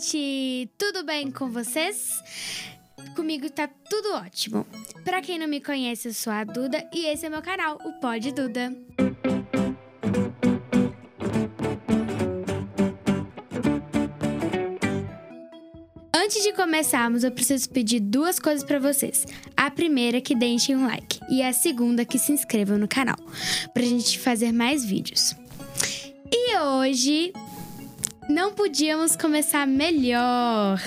gente! Tudo bem com vocês? Comigo tá tudo ótimo. Pra quem não me conhece, eu sou a Duda e esse é meu canal, o Pod Duda. Antes de começarmos, eu preciso pedir duas coisas pra vocês. A primeira é que deixem um like e a segunda é que se inscrevam no canal, pra gente fazer mais vídeos. E hoje não podíamos começar melhor.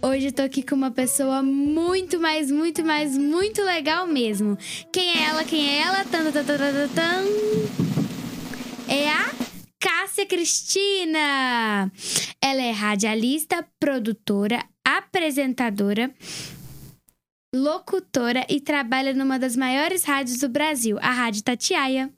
Hoje eu tô aqui com uma pessoa muito mais, muito mais, muito legal mesmo. Quem é ela? Quem é ela? Tan, tan, tan, tan, tan. É a Cássia Cristina. Ela é radialista, produtora, apresentadora, locutora e trabalha numa das maiores rádios do Brasil, a Rádio Tatiaia.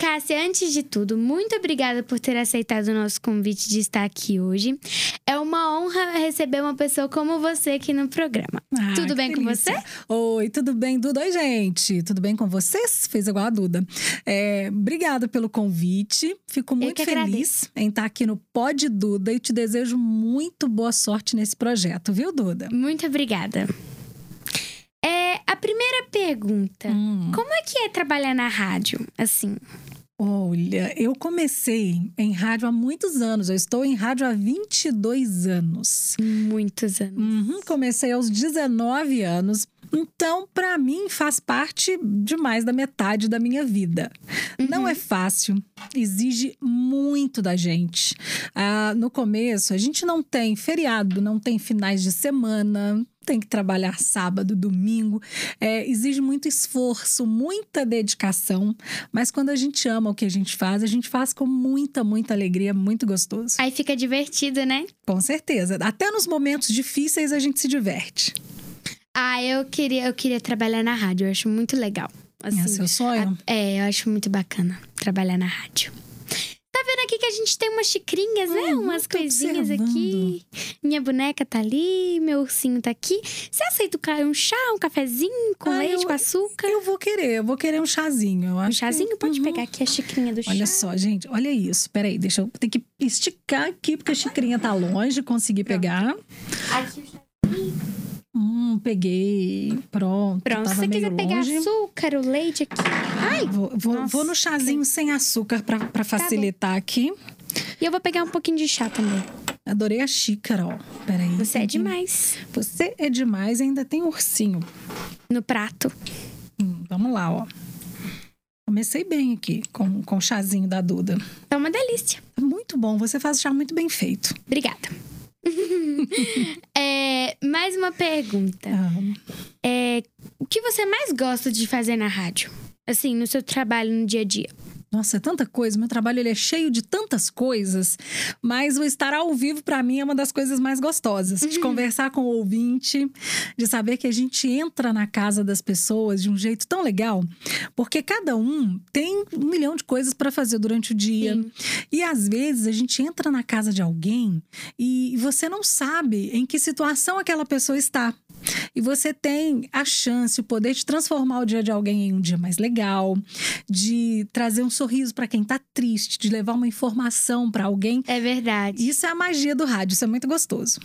Cássia, antes de tudo, muito obrigada por ter aceitado o nosso convite de estar aqui hoje. É uma honra receber uma pessoa como você aqui no programa. Ah, tudo bem com delícia. você? Oi, tudo bem, Duda? Oi, gente. Tudo bem com vocês? Fez igual a Duda. É, obrigada pelo convite. Fico muito feliz agradeço. em estar aqui no Pod Duda e te desejo muito boa sorte nesse projeto, viu, Duda? Muito obrigada. É, a primeira pergunta. Hum. Como é que é trabalhar na rádio? Assim, Olha, eu comecei em rádio há muitos anos. Eu estou em rádio há 22 anos. muitos anos. Uhum, comecei aos 19 anos. Então, para mim, faz parte de mais da metade da minha vida. Não é fácil, exige muito da gente. Ah, no começo, a gente não tem feriado, não tem finais de semana, tem que trabalhar sábado, domingo. É, exige muito esforço, muita dedicação. Mas quando a gente ama o que a gente faz, a gente faz com muita, muita alegria, muito gostoso. Aí fica divertido, né? Com certeza. Até nos momentos difíceis a gente se diverte. Ah, eu queria, eu queria trabalhar na rádio. Eu acho muito legal. Assim, é seu sonho? a- é, eu acho muito bacana trabalhar na rádio. Que a gente tem umas xicrinhas, né? Uhum, Umas coisinhas observando. aqui. Minha boneca tá ali, meu ursinho tá aqui. Você aceita um chá, um cafezinho com Ah, leite, eu- com açúcar? Eu vou querer, eu vou querer um chazinho. Eu Um acho que- chazinho? Pode Uhum. pegar aqui a xicrinha do chá. Olha só, gente, olha isso. Peraí, deixa eu ter que esticar aqui, porque a xicrinha tá longe, consegui pegar. Aqui. Hum, peguei. Pronto. Pronto, se você quiser pegar longe. açúcar, o leite aqui. Ai! Vou, vou, vou no chazinho sem açúcar pra, pra facilitar aqui. E eu vou pegar um pouquinho de chá também. Adorei a xícara, ó. Peraí. Você é demais. Você é demais e ainda tem ursinho. No prato. Hum, vamos lá, ó. Comecei bem aqui com, com o chazinho da Duda. Tá uma delícia. Tá Muito bom, você faz chá muito bem feito. Obrigada. Mais uma pergunta. Ah, É, o que você mais gosta de fazer na rádio? Assim, no seu trabalho no dia a dia. Nossa, é tanta coisa. Meu trabalho ele é cheio de tantas coisas, mas o estar ao vivo para mim é uma das coisas mais gostosas. De conversar com o ouvinte, de saber que a gente entra na casa das pessoas de um jeito tão legal, porque cada um tem um milhão de coisas para fazer durante o dia. Sim. E às vezes a gente entra na casa de alguém e você não sabe em que situação aquela pessoa está. E você tem a chance, o poder de transformar o dia de alguém em um dia mais legal, de trazer um sorriso para quem tá triste, de levar uma informação para alguém. É verdade. Isso é a magia do rádio, isso é muito gostoso.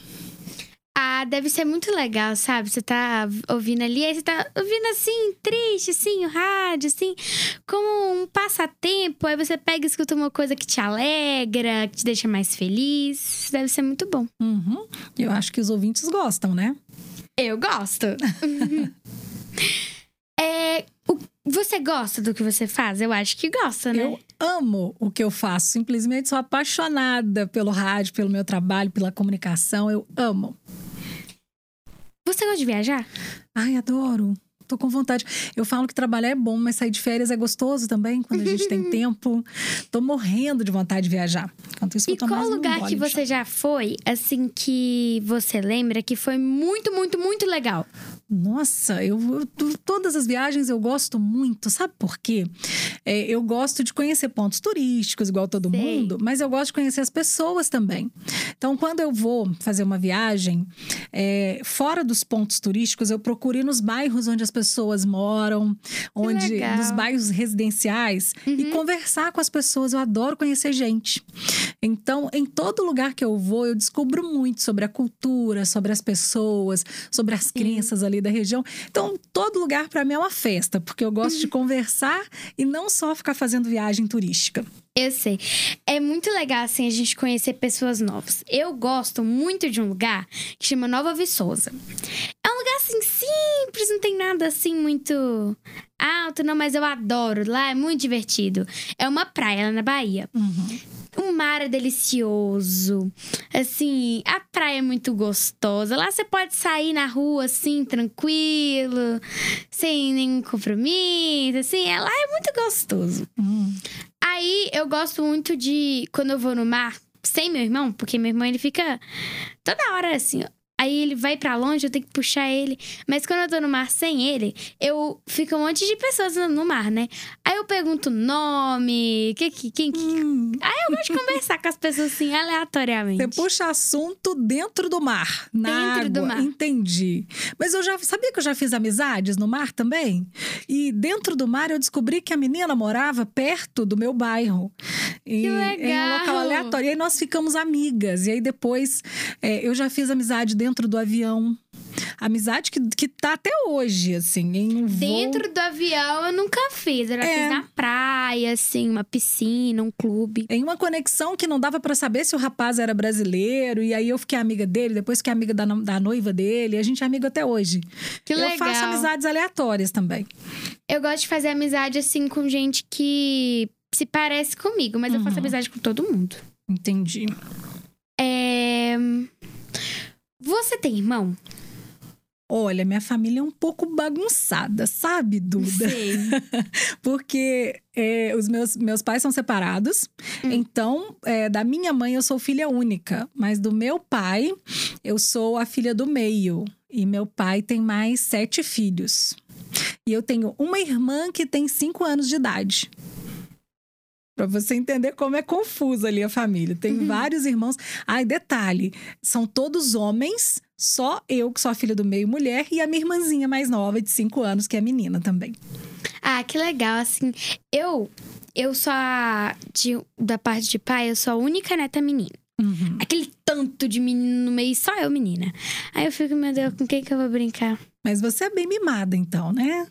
Ah, deve ser muito legal, sabe? Você tá ouvindo ali, aí você tá ouvindo assim, triste, assim, o rádio, assim, como um passatempo. Aí você pega e escuta uma coisa que te alegra, que te deixa mais feliz. Deve ser muito bom. Uhum. Eu acho que os ouvintes gostam, né? Eu gosto. é, o- você gosta do que você faz? Eu acho que gosta, né? Eu amo o que eu faço, simplesmente sou apaixonada pelo rádio, pelo meu trabalho, pela comunicação. Eu amo. Você gosta de viajar? Ai, adoro. Tô com vontade. Eu falo que trabalhar é bom, mas sair de férias é gostoso também, quando a gente tem tempo. Tô morrendo de vontade de viajar. Enquanto isso, E mais qual lugar que você já foi, assim, que você lembra que foi muito, muito, muito legal? Nossa, eu, eu- todas as viagens eu gosto muito, sabe por quê? É, eu gosto de conhecer pontos turísticos, igual todo Sei. mundo, mas eu gosto de conhecer as pessoas também. Então, quando eu vou fazer uma viagem, é, fora dos pontos turísticos, eu procuro ir nos bairros onde as pessoas moram, onde legal. nos bairros residenciais e conversar com as pessoas. Eu adoro conhecer gente. Então, em todo lugar que eu vou, eu descubro muito sobre a cultura, sobre as pessoas, sobre as crenças ali da região. Então, todo lugar para mim é uma festa, porque eu gosto de conversar e não só ficar fazendo viagem turística. Eu sei. É muito legal, assim, a gente conhecer pessoas novas. Eu gosto muito de um lugar que chama Nova Viçosa. É um lugar, assim, simples, não tem nada, assim, muito alto, não, mas eu adoro. Lá é muito divertido. É uma praia lá na Bahia. O mar é delicioso. Assim, a praia é muito gostosa. Lá você pode sair na rua, assim, tranquilo, sem nenhum compromisso, assim. é- Lá é muito gostoso. Hum. Aí eu gosto muito de quando eu vou no mar sem meu irmão, porque meu irmão ele fica toda hora assim. Aí ele vai pra longe, eu tenho que puxar ele. Mas quando eu tô no mar sem ele, eu fico um monte de pessoas no, mar, né? Aí eu pergunto nome, que, que, quem que. Hum. Aí eu gosto de conversar com as pessoas assim, aleatoriamente. Você puxa assunto dentro do mar, na Dentro do água. mar. Entendi. Mas eu já sabia que eu já fiz amizades no mar também. E dentro do mar eu descobri que a menina morava perto do meu bairro. E, Que Em um legal! local aleatório. E aí nós ficamos amigas. E aí depois é, eu já fiz amizade dentro do avião. Amizade que, que tá até hoje, assim, em um voo. Dentro do avião eu nunca fiz. Eu já É. na praia, assim, uma piscina, um clube. Em uma conexão que não dava pra saber se o rapaz era brasileiro, e aí eu fiquei amiga dele, depois fiquei amiga da, da noiva dele, e a gente é amigo até hoje. Que eu legal. faço amizades aleatórias também. Eu gosto de fazer amizade, assim, com gente que se parece comigo, mas eu faço Uhum. amizade com todo mundo. Entendi. É... Você tem irmão? Olha, minha família é um pouco bagunçada, sabe, Duda? Sei. Porque é, os meus, meus pais são separados, Hum. então é, da minha mãe eu sou filha única, mas do meu pai eu sou a filha do meio. E meu pai tem mais sete filhos. E eu tenho uma irmã que tem cinco anos de idade. Pra você entender como é confusa ali a família. Tem Uhum. vários irmãos. Ai, detalhe: são todos homens, só eu, que sou a filha do meio mulher, e a minha irmãzinha mais nova, de cinco anos, que é menina também. Ah, que legal, assim. Eu, eu sou a... de- da parte de pai, eu sou a única neta menina. Uhum. Aquele tanto de menino no meio, só eu menina. Aí eu fico, meu Deus, com quem que eu vou brincar? Mas você é bem mimada, então, né?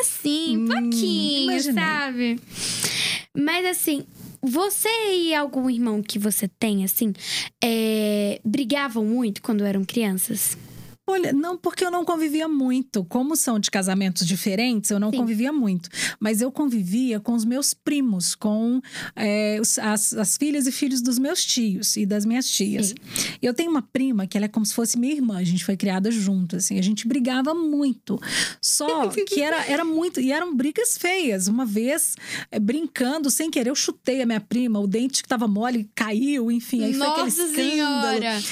Assim, um Hum, pouquinho, imaginei. sabe? Mas assim, você e algum irmão que você tem, assim, é, brigavam muito quando eram crianças? Olha, não, porque eu não convivia muito. Como são de casamentos diferentes, eu não Sim. convivia muito. Mas eu convivia com os meus primos, com é, as, as filhas e filhos dos meus tios e das minhas tias. Sim. Eu tenho uma prima que ela é como se fosse minha irmã. A gente foi criada junto, assim. A gente brigava muito. Só que era, era muito... E eram brigas feias. Uma vez, é, brincando, sem querer, eu chutei a minha prima. O dente que tava mole caiu, enfim. Aí foi aquele Nossa escândalo. Senhora!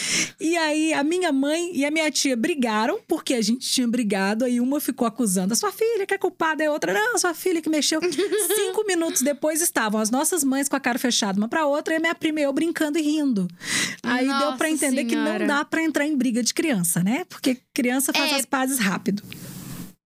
E aí, a minha mãe e a minha tia brigaram, porque a gente tinha brigado. Aí uma ficou acusando a sua filha, que é culpada, e a outra, não, a sua filha que mexeu. Cinco minutos depois estavam as nossas mães com a cara fechada uma pra outra, e a minha prima e eu brincando e rindo. Aí deu Nossa pra entender que Senhora. não dá pra entrar em briga de criança, né? Porque criança faz É. as pazes rápido.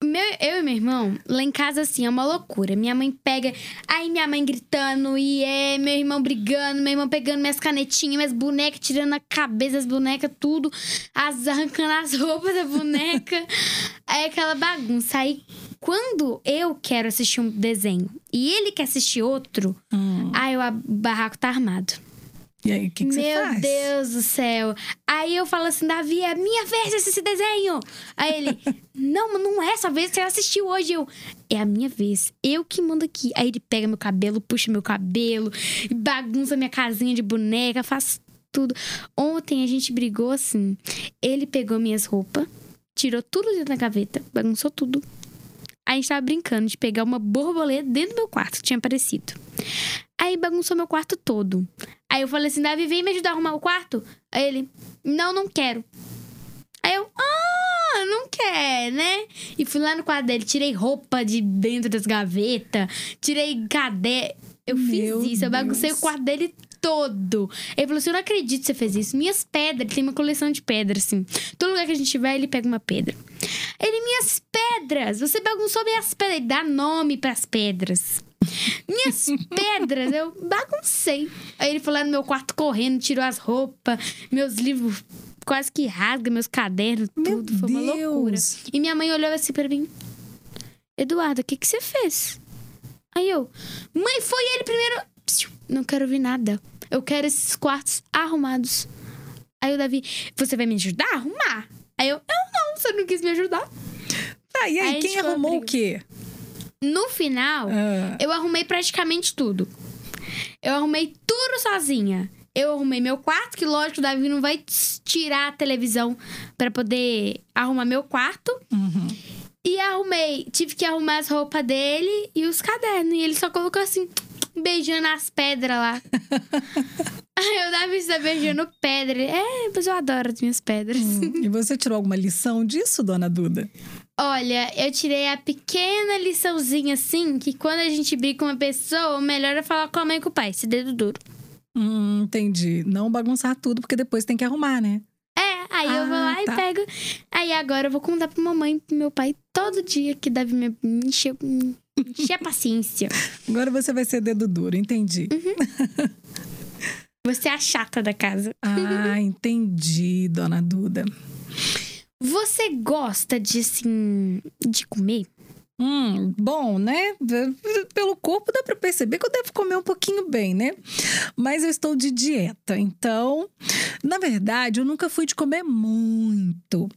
Meu, eu e meu irmão, lá em casa, assim, é uma loucura. Minha mãe pega. Aí minha mãe gritando, e é meu irmão brigando, meu irmão pegando minhas canetinhas, minhas bonecas, tirando a cabeça das bonecas, tudo, as, arrancando as roupas da boneca. aí aquela bagunça. Aí quando eu quero assistir um desenho e ele quer assistir outro, Hum. aí o barraco tá armado. E aí, o que, que você Meu faz? Deus do céu. Aí eu falo assim, Davi, é minha vez de assistir esse desenho. Aí ele, não, mas não é essa vez, você assistiu hoje. Eu, é a minha vez, eu que mando aqui. Aí ele pega meu cabelo, puxa meu cabelo, bagunça minha casinha de boneca, faz tudo. Ontem a gente brigou assim. Ele pegou minhas roupas, tirou tudo dentro da gaveta, bagunçou tudo. Aí a gente tava brincando de pegar uma borboleta dentro do meu quarto, que tinha aparecido. Aí bagunçou meu quarto todo. Aí eu falei assim, Davi, vem me ajudar a arrumar o quarto? Aí ele, não, não quero. Aí eu, ah, não quer, né? E fui lá no quarto dele, tirei roupa de dentro das gavetas, tirei caderno. Eu Meu fiz isso, eu baguncei Deus. o quarto dele todo. Ele falou assim: Eu não acredito que você fez isso. Minhas pedras, ele tem uma coleção de pedras, assim. Todo lugar que a gente vai, ele pega uma pedra. Ele, minhas pedras! Você bagunçou minhas pedras. Ele dá nome pras pedras. Minhas pedras, eu baguncei. Aí ele foi lá no meu quarto correndo, tirou as roupas, meus livros quase que rasga, meus cadernos, Meu tudo. Foi uma loucura. E minha mãe olhou assim pra mim: Eduardo, o que, que você fez? Aí eu, mãe, foi ele primeiro. Não quero ouvir nada. Eu quero esses quartos arrumados. Aí o Davi, você vai me ajudar a arrumar? Aí eu, eu não, você não quis me ajudar. Tá, e Aí aí, quem arrumou o quê? No final, Ah, eu arrumei praticamente tudo. Eu arrumei tudo sozinha. Eu arrumei meu quarto, que lógico, o Davi não vai tirar a televisão pra poder arrumar meu quarto. uhum. E arrumei, tive que arrumar as roupas dele e os cadernos. E ele só colocou assim, beijando as pedras lá. Aí o Davi está beijando pedra. Ele, É, mas eu adoro as minhas pedras. Hum, E você tirou alguma lição disso, dona Duda? Olha, eu tirei a pequena liçãozinha assim, que quando a gente briga com uma pessoa, o melhor é falar com a mãe e com o pai, esse dedo duro. Hum, entendi. Não bagunçar tudo, porque depois tem que arrumar, né? É, aí eu vou Ah, lá tá. e pego. Aí agora eu vou contar pra mamãe e pro meu pai todo dia que Davi me me encher, me encher a paciência. Agora você vai ser dedo duro, entendi. Uhum. Você é a chata da casa. Ah, entendi, dona Duda. Você gosta de, assim, de comer? Hum, bom, né? Pelo corpo dá pra perceber que eu devo comer um pouquinho bem, né? Mas eu estou de dieta, então, na verdade, eu nunca fui de comer muito.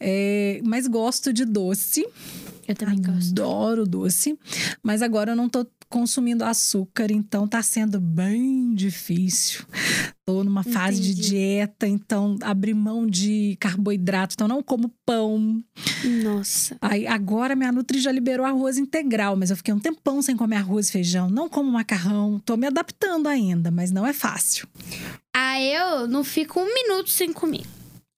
É, mas gosto de doce. Eu também gosto. Adoro doce. Mas agora eu não tô consumindo açúcar, então tá sendo bem difícil. Tô numa fase de Entendi. dieta, então abri mão de carboidrato, então não como pão. Nossa. Aí, agora minha Nutri já liberou arroz integral, mas eu fiquei um tempão sem comer arroz e feijão. Não como macarrão, tô me adaptando ainda, mas não é fácil. Ah, eu não fico um minuto sem comer.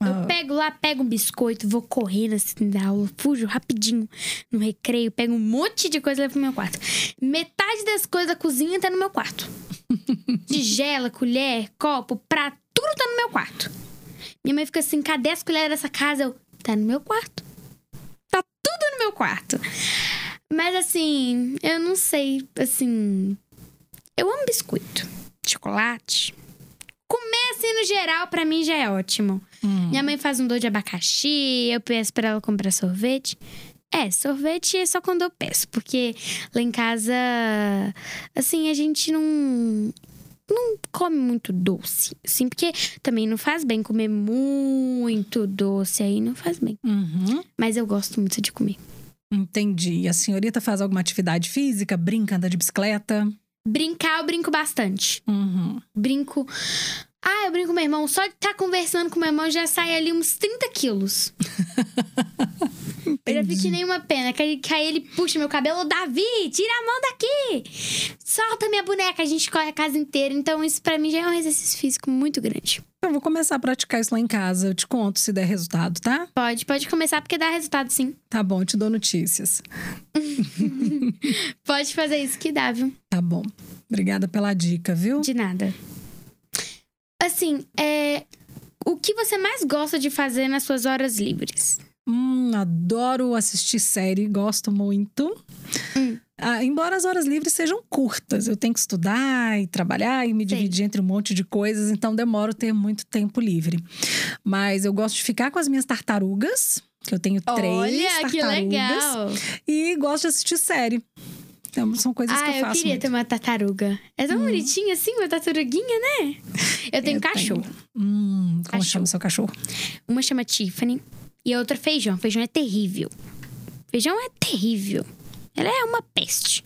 Eu Ah. pego lá, pego um biscoito, vou correndo assim da aula, fujo rapidinho no recreio, pego um monte de coisa e levo pro meu quarto. Metade das coisas da cozinha tá no meu quarto. Tigela, colher, copo, prato, tudo tá no meu quarto. Minha mãe fica assim: cadê as colheres dessa casa? Eu, tá no meu quarto. Tá tudo no meu quarto. Mas assim, eu não sei, assim. Eu amo biscoito, chocolate. Assim no geral, pra mim já é ótimo. Hum. Minha mãe faz um doce de abacaxi, eu peço pra ela comprar sorvete. É, sorvete é só quando eu peço, porque lá em casa, assim, a gente não. Não come muito doce, assim, porque também não faz bem comer muito doce aí, não faz bem. Uhum. Mas eu gosto muito de comer. Entendi. E a senhorita faz alguma atividade física? Brinca, anda de bicicleta? Brincar, eu brinco bastante. Uhum. Brinco. Ah, eu brinco com meu irmão. Só de estar conversando com meu irmão já sai ali uns 30 quilos. Eu já vi que nem uma pena. Que aí, que aí ele puxa meu cabelo. Davi, tira a mão daqui! Solta minha boneca. A gente corre a casa inteira. Então, isso pra mim já é um exercício físico muito grande. Eu vou começar a praticar isso lá em casa. Eu te conto se der resultado, tá? Pode, pode começar porque dá resultado sim. Tá bom, eu te dou notícias. Pode fazer isso que dá, viu? Tá bom. Obrigada pela dica, viu? De nada. Assim, é. O que você mais gosta de fazer nas suas horas livres? Hum, adoro assistir série, gosto muito. Hum. Ah, embora as horas livres sejam curtas, eu tenho que estudar e trabalhar e me Sim. dividir entre um monte de coisas, então demoro ter muito tempo livre. Mas eu gosto de ficar com as minhas tartarugas, que eu tenho três Olha, tartarugas. que legal! E gosto de assistir série. Então, são coisas que Ah, eu eu faço. queria muito. ter uma tartaruga. É tão bonitinha assim, uma tartaruguinha, né? Eu tenho Eu cachorro. tenho. Hum, como Cachorro. chama seu cachorro? Uma chama Tiffany e a outra Feijão. Feijão é terrível. Feijão é terrível. Ela é uma peste.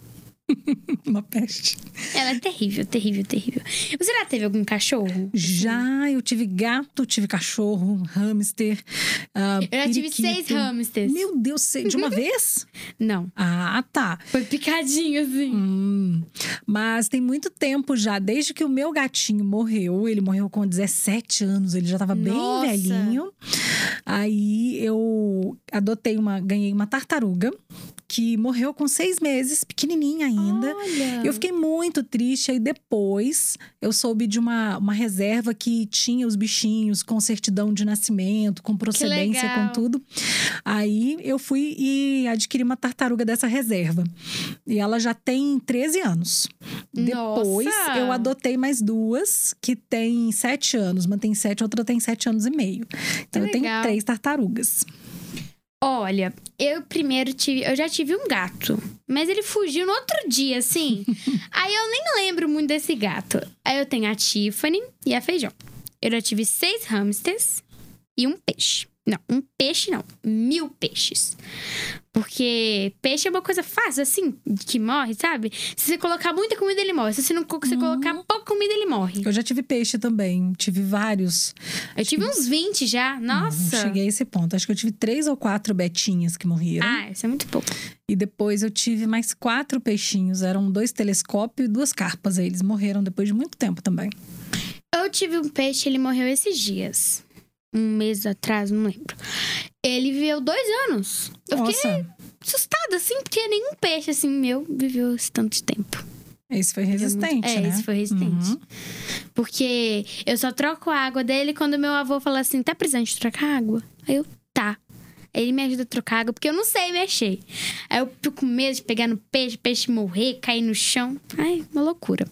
Uma peste. Ela é terrível, terrível, terrível. Você já teve algum cachorro? Já, eu tive gato, tive cachorro, hamster. ah, Eu já tive periquito. seis hamsters. Meu Deus, sei- de uma vez? Não, Ah, tá. foi picadinho assim. Hum, mas tem muito tempo já, desde que o meu gatinho morreu. Ele morreu com 17 anos, ele já tava bem Nossa. velhinho. Aí eu adotei uma, ganhei uma tartaruga que morreu com seis meses, pequenininha ainda. Olha. Eu fiquei muito triste. Aí depois eu soube de uma, uma reserva que tinha os bichinhos com certidão de nascimento, com procedência, com tudo. Aí eu fui e adquiri uma tartaruga dessa reserva. E ela já tem 13 anos. Depois Nossa! eu adotei mais duas que têm 7 anos. Uma tem 7, outra tem 7 anos e meio. Então eu tenho legal. três tartarugas. Olha, eu primeiro tive. Eu já tive um gato. Mas ele fugiu no outro dia, assim. Aí eu nem lembro muito desse gato. Aí eu tenho a Tiffany e a Feijão. Eu já tive seis hamsters e um peixe. Não, um peixe não. Mil peixes. Porque peixe é uma coisa fácil, assim, que morre, sabe? Se você colocar muita comida, ele morre. Se você não se colocar pouca comida, ele morre. Eu já tive peixe também. Tive vários. Eu tive uns 20 já. Não Nossa. cheguei a esse ponto. Acho que eu tive três ou quatro betinhas que morreram. Ah, isso é muito pouco. E depois eu tive mais quatro peixinhos. Eram dois telescópios e duas carpas. Aí eles morreram depois de muito tempo também. Eu tive um peixe, ele morreu esses dias. Um mês atrás, não lembro. Ele viveu dois anos. Eu fiquei Nossa, assustada, assim, porque nenhum peixe, assim, meu, viveu esse tanto de tempo. esse foi resistente, é, né? esse foi resistente. Uhum. Porque eu só troco a água dele quando meu avô fala assim: tá precisando de trocar água? Aí eu, tá. Ele me ajuda a trocar água, porque eu não sei mexer. Aí eu fico com medo de pegar no peixe, peixe morrer, cair no chão. Ai, uma loucura.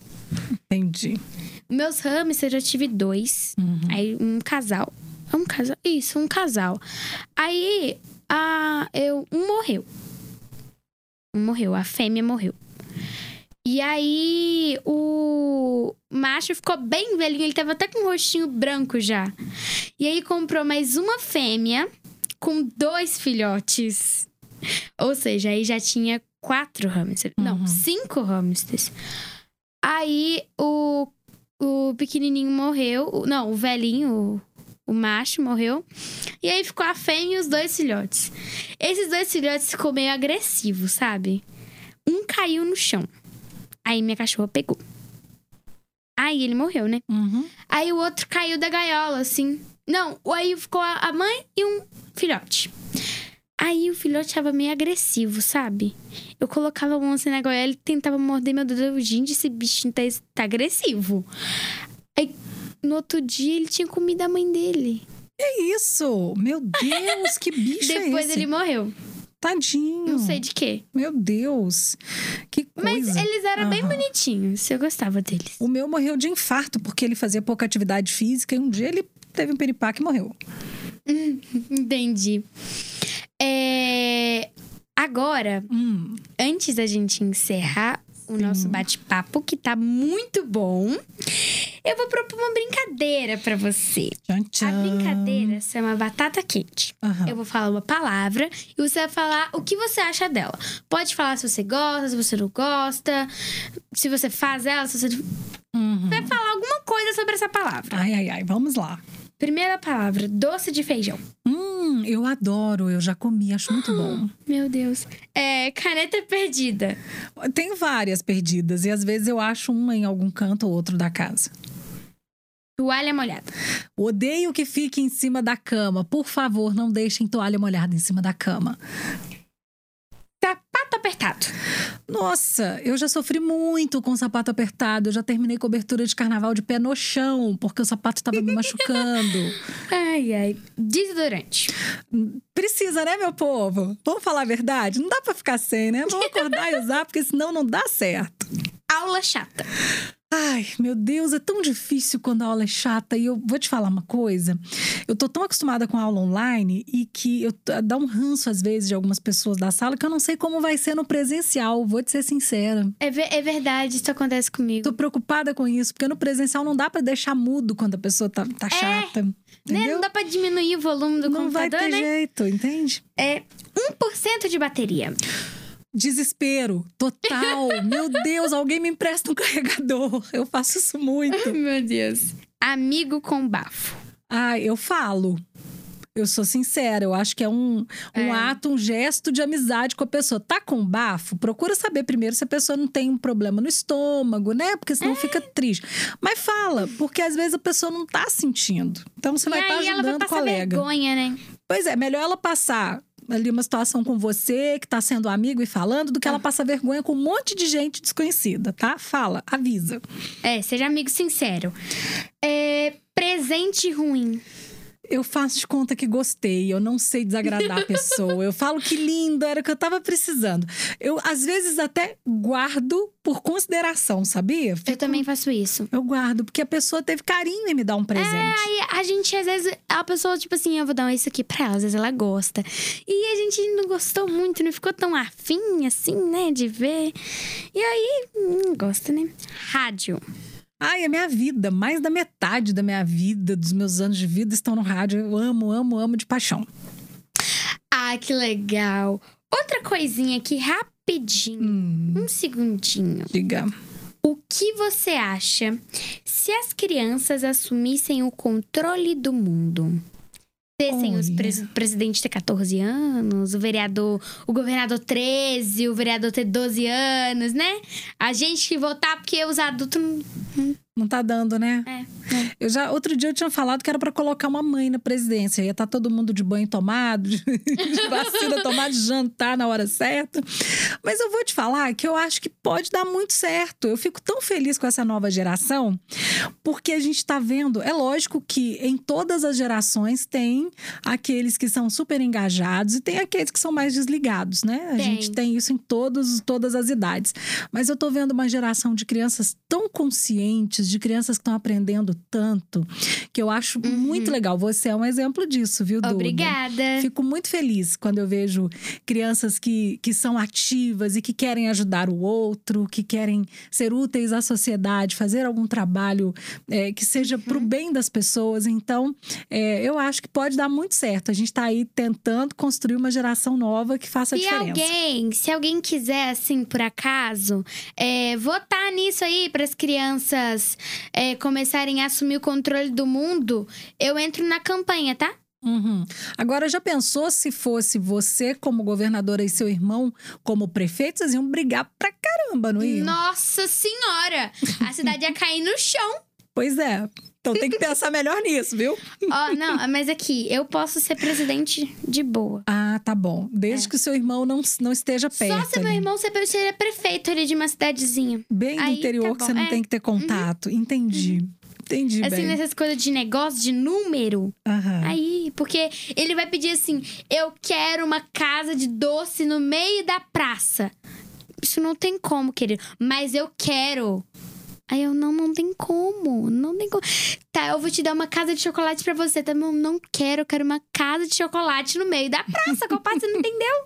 Entendi. Meus hamsters eu já tive dois. Uhum. Aí um casal. É um casal? Isso, um casal. Aí a, eu, um morreu. Um morreu, a fêmea morreu. E aí o macho ficou bem velhinho, ele tava até com o rostinho branco já. E aí comprou mais uma fêmea com dois filhotes. Ou seja, aí já tinha quatro hamsters. Não, Uhum. cinco hamsters. Aí o, o pequenininho morreu. Não, o velhinho, o, macho morreu. E aí ficou a fêmea e os dois filhotes. Esses dois filhotes ficou meio agressivos, sabe? Um caiu no chão. Aí minha cachorra pegou. Aí ele morreu, né? Uhum. Aí o outro caiu da gaiola, assim. Não, aí ficou a mãe e um filhote. Aí o filhote tava meio agressivo, sabe? Eu colocava a mão assim na gaiola, ele tentava morder meu dedo. Gente, esse bichinho tá, tá agressivo. Aí no outro dia ele tinha comido a mãe dele. Que isso? Meu Deus, que bicho é Depois esse? ele morreu. Tadinho. Não sei de quê. Meu Deus. Que coisa. Mas eles eram bem Aham. bonitinhos. Eu gostava deles. O meu morreu de infarto porque ele fazia pouca atividade física e um dia ele teve um piripaque e morreu. Entendi. É... Agora, Hum, antes da gente encerrar o nosso bate-papo, que tá muito bom, eu vou propor uma brincadeira pra você. tchan, A tchan. brincadeira se chama batata quente. Aham. Eu vou falar uma palavra e você vai falar o que você acha dela. Pode falar se você gosta, se você não gosta, se você faz ela, se você. Uhum. Vai falar alguma coisa sobre essa palavra. Ai, ai, ai, vamos lá. Primeira palavra: doce de feijão. Hum, eu adoro, eu já comi, acho muito bom. Meu Deus. É, caneta perdida. Tem várias perdidas e às vezes eu acho uma em algum canto ou outro da casa. Toalha molhada. Odeio que fique em cima da cama. Por favor, não deixem toalha molhada em cima da cama. Sapato apertado. Nossa, eu já sofri muito com sapato apertado. Eu já terminei cobertura de carnaval de pé no chão, porque o sapato estava me machucando. Ai, ai. Desodorante. Precisa, né, meu povo? Vamos falar a verdade? Não dá pra ficar sem, né? Vamos acordar e usar, porque senão não dá certo. Aula chata. Ai, meu Deus, é tão difícil quando a aula é chata. E eu vou te falar uma coisa. Eu tô tão acostumada com a aula online e que eu dá um ranço às vezes de algumas pessoas da sala que eu não sei como vai ser no presencial. Vou te ser sincera. É, ve- é verdade, isso acontece comigo. Tô preocupada com isso, porque no presencial não dá pra deixar mudo quando a pessoa tá, tá chata. Né? Não dá pra diminuir o volume do Não vai computador, ter né? jeito, entende? É 1% de bateria. Desespero total. Meu Deus, alguém me empresta um carregador. Eu faço isso muito. Meu Deus. Amigo com bafo. Ah, eu falo. Eu sou sincera, eu acho que é um, um É. ato, um gesto de amizade com a pessoa. Tá com bafo? Procura saber primeiro se a pessoa não tem um problema no estômago, né? Porque senão fica triste. Mas fala, porque às vezes a pessoa não tá sentindo. Então você e vai estar aí ela vai ajudando o passar colega. vergonha, né? Pois é, melhor ela passar ali uma situação com você, que tá sendo amigo e falando, do que ela passar vergonha com um monte de gente desconhecida, tá? Fala, avisa. É, seja amigo sincero. É, presente ruim. Eu faço de conta que gostei, eu não sei desagradar a pessoa. Eu falo que lindo, era o que eu tava precisando. Eu, às vezes, até guardo por consideração, sabia? Eu também faço isso. Eu guardo, porque a pessoa teve carinho em me dar um presente. Aí a gente, às vezes, a pessoa, tipo assim, eu vou dar isso aqui pra ela, às vezes ela gosta. E a gente não gostou muito, não ficou tão afim, assim, né, de ver. E aí, não gosta, né? Rádio. Ai, a minha vida, mais da metade da minha vida, dos meus anos de vida estão no rádio. Eu amo, amo, amo de paixão. Ah, que legal. Outra coisinha aqui, rapidinho. Hum, Um segundinho. diga. O que você acha se as crianças assumissem o controle do mundo? Dessem os pres o presidente ter 14 anos, o vereador, o governador 13, o vereador ter 12 anos, né? A gente que votar porque os adultos não. Não tá dando, né? É, Eu já, outro dia eu tinha falado que era pra colocar uma mãe na presidência. Ia estar todo mundo de banho tomado, de, de vacina tomada, de jantar na hora certa. Mas eu vou te falar que eu acho que pode dar muito certo. Eu fico tão feliz com essa nova geração, porque a gente tá vendo. É lógico que em todas as gerações tem aqueles que são super engajados e tem aqueles que são mais desligados, né? A Tem. gente tem isso em todos, todas as idades. Mas eu tô vendo uma geração de crianças tão conscientes, de crianças que estão aprendendo tanto, que eu acho muito legal. Você é um exemplo disso, viu, Duda? Obrigada. Fico muito feliz quando eu vejo crianças que, que são ativas e que querem ajudar o outro, que querem ser úteis à sociedade, fazer algum trabalho é, que seja para o bem das pessoas. Então, é, eu acho que pode dar muito certo. A gente está aí tentando construir uma geração nova que faça a diferença. alguém, se alguém quiser, assim, por acaso, é, votar nisso aí para as crianças é, começarem a assumir o controle do mundo, eu entro na campanha, tá? Uhum. Agora, já pensou se fosse você como governadora e seu irmão como prefeito? Vocês iam brigar pra caramba, não iam? Nossa senhora! A cidade ia cair no chão. Pois é. Então tem que pensar melhor nisso, viu? Ó, não, mas aqui, eu posso ser presidente de boa. Ah, tá bom. Desde que o seu irmão não, não esteja perto. É. Só se meu irmão ser- seria prefeito ali de uma cidadezinha. Bem do Aí, interior tá que você não É. tem que ter contato. Entendi. Entendi Assim, bem. nessas coisas de negócio, de número. Aham. Aí, porque ele vai pedir assim: eu quero uma casa de doce no meio da praça. Isso não tem como, querido. Mas eu quero. Aí eu, não, não tem como. Não tem como. Tá, eu vou te dar uma casa de chocolate pra você. Tá, não, não quero. Eu quero uma casa de chocolate no meio da praça. Qual parte você não entendeu?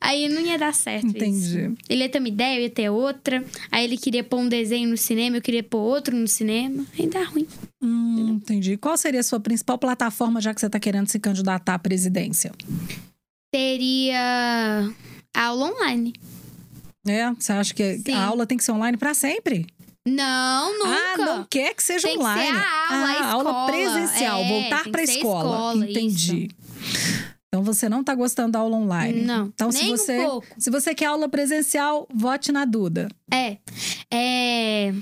Aí não ia dar certo isso. Entendi. Ele ia ter uma ideia, eu ia ter outra. Aí ele queria pôr um desenho no cinema, eu queria pôr outro no cinema. Aí dá ruim. Hum, entendi. Qual seria a sua principal plataforma, já que você está querendo se candidatar à presidência? Teria aula online. É? Você acha que Sim. a aula tem que ser online para sempre? Não, nunca. Ah, não quer que seja Tem que ser online. a aula, ah, a aula escola. presencial, É, voltar para a escola. escola, Entendi. Então você não tá gostando da aula online. Não, Então se nem um você, pouco. se você quer aula presencial, vote na Duda. É. É.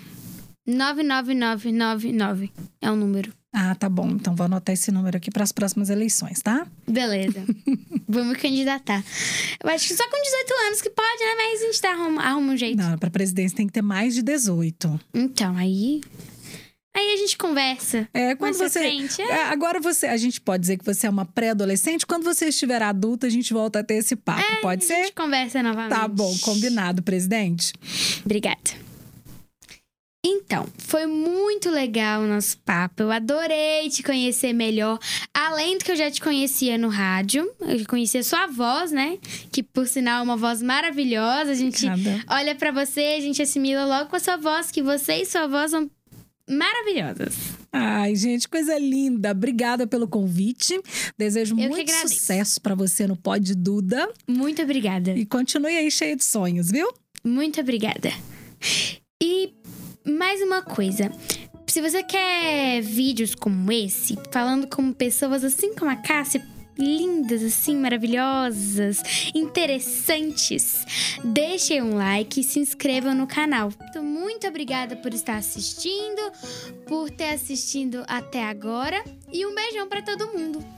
99999 é o número. Ah, tá bom. Então vou anotar esse número aqui para as próximas eleições, tá? Beleza. Vamos candidatar. Eu acho que só com 18 anos que pode, né? Mas a gente tá arruma, arruma um jeito. Não, para presidência tem que ter mais de 18. Então, aí. Aí a gente conversa. É, quando você frente. É. É, agora você, a gente pode dizer que você é uma pré-adolescente. Quando você estiver adulta, a gente volta a ter esse papo. pode a ser? gente conversa novamente. Tá bom, combinado, presidente. Obrigada. Então, foi muito legal o nosso papo. Eu adorei te conhecer melhor. Além do que eu já te conhecia no rádio, eu conhecia sua voz, né? Que por sinal é uma voz maravilhosa. A gente olha pra você, a gente assimila logo com a sua voz, que você e sua voz são maravilhosas. Ai, gente, coisa linda. Obrigada pelo convite. Desejo Eu muito sucesso pra você no Pod Duda Muito obrigada. e continue aí cheio de sonhos, viu? Muito obrigada. E mais uma coisa. Se você quer vídeos como esse, falando com pessoas assim como a Cássia, lindas, assim, maravilhosas, interessantes, deixem um like e se inscrevam no canal. Então, muito obrigada por estar assistindo, por ter assistido até agora e um beijão pra todo mundo.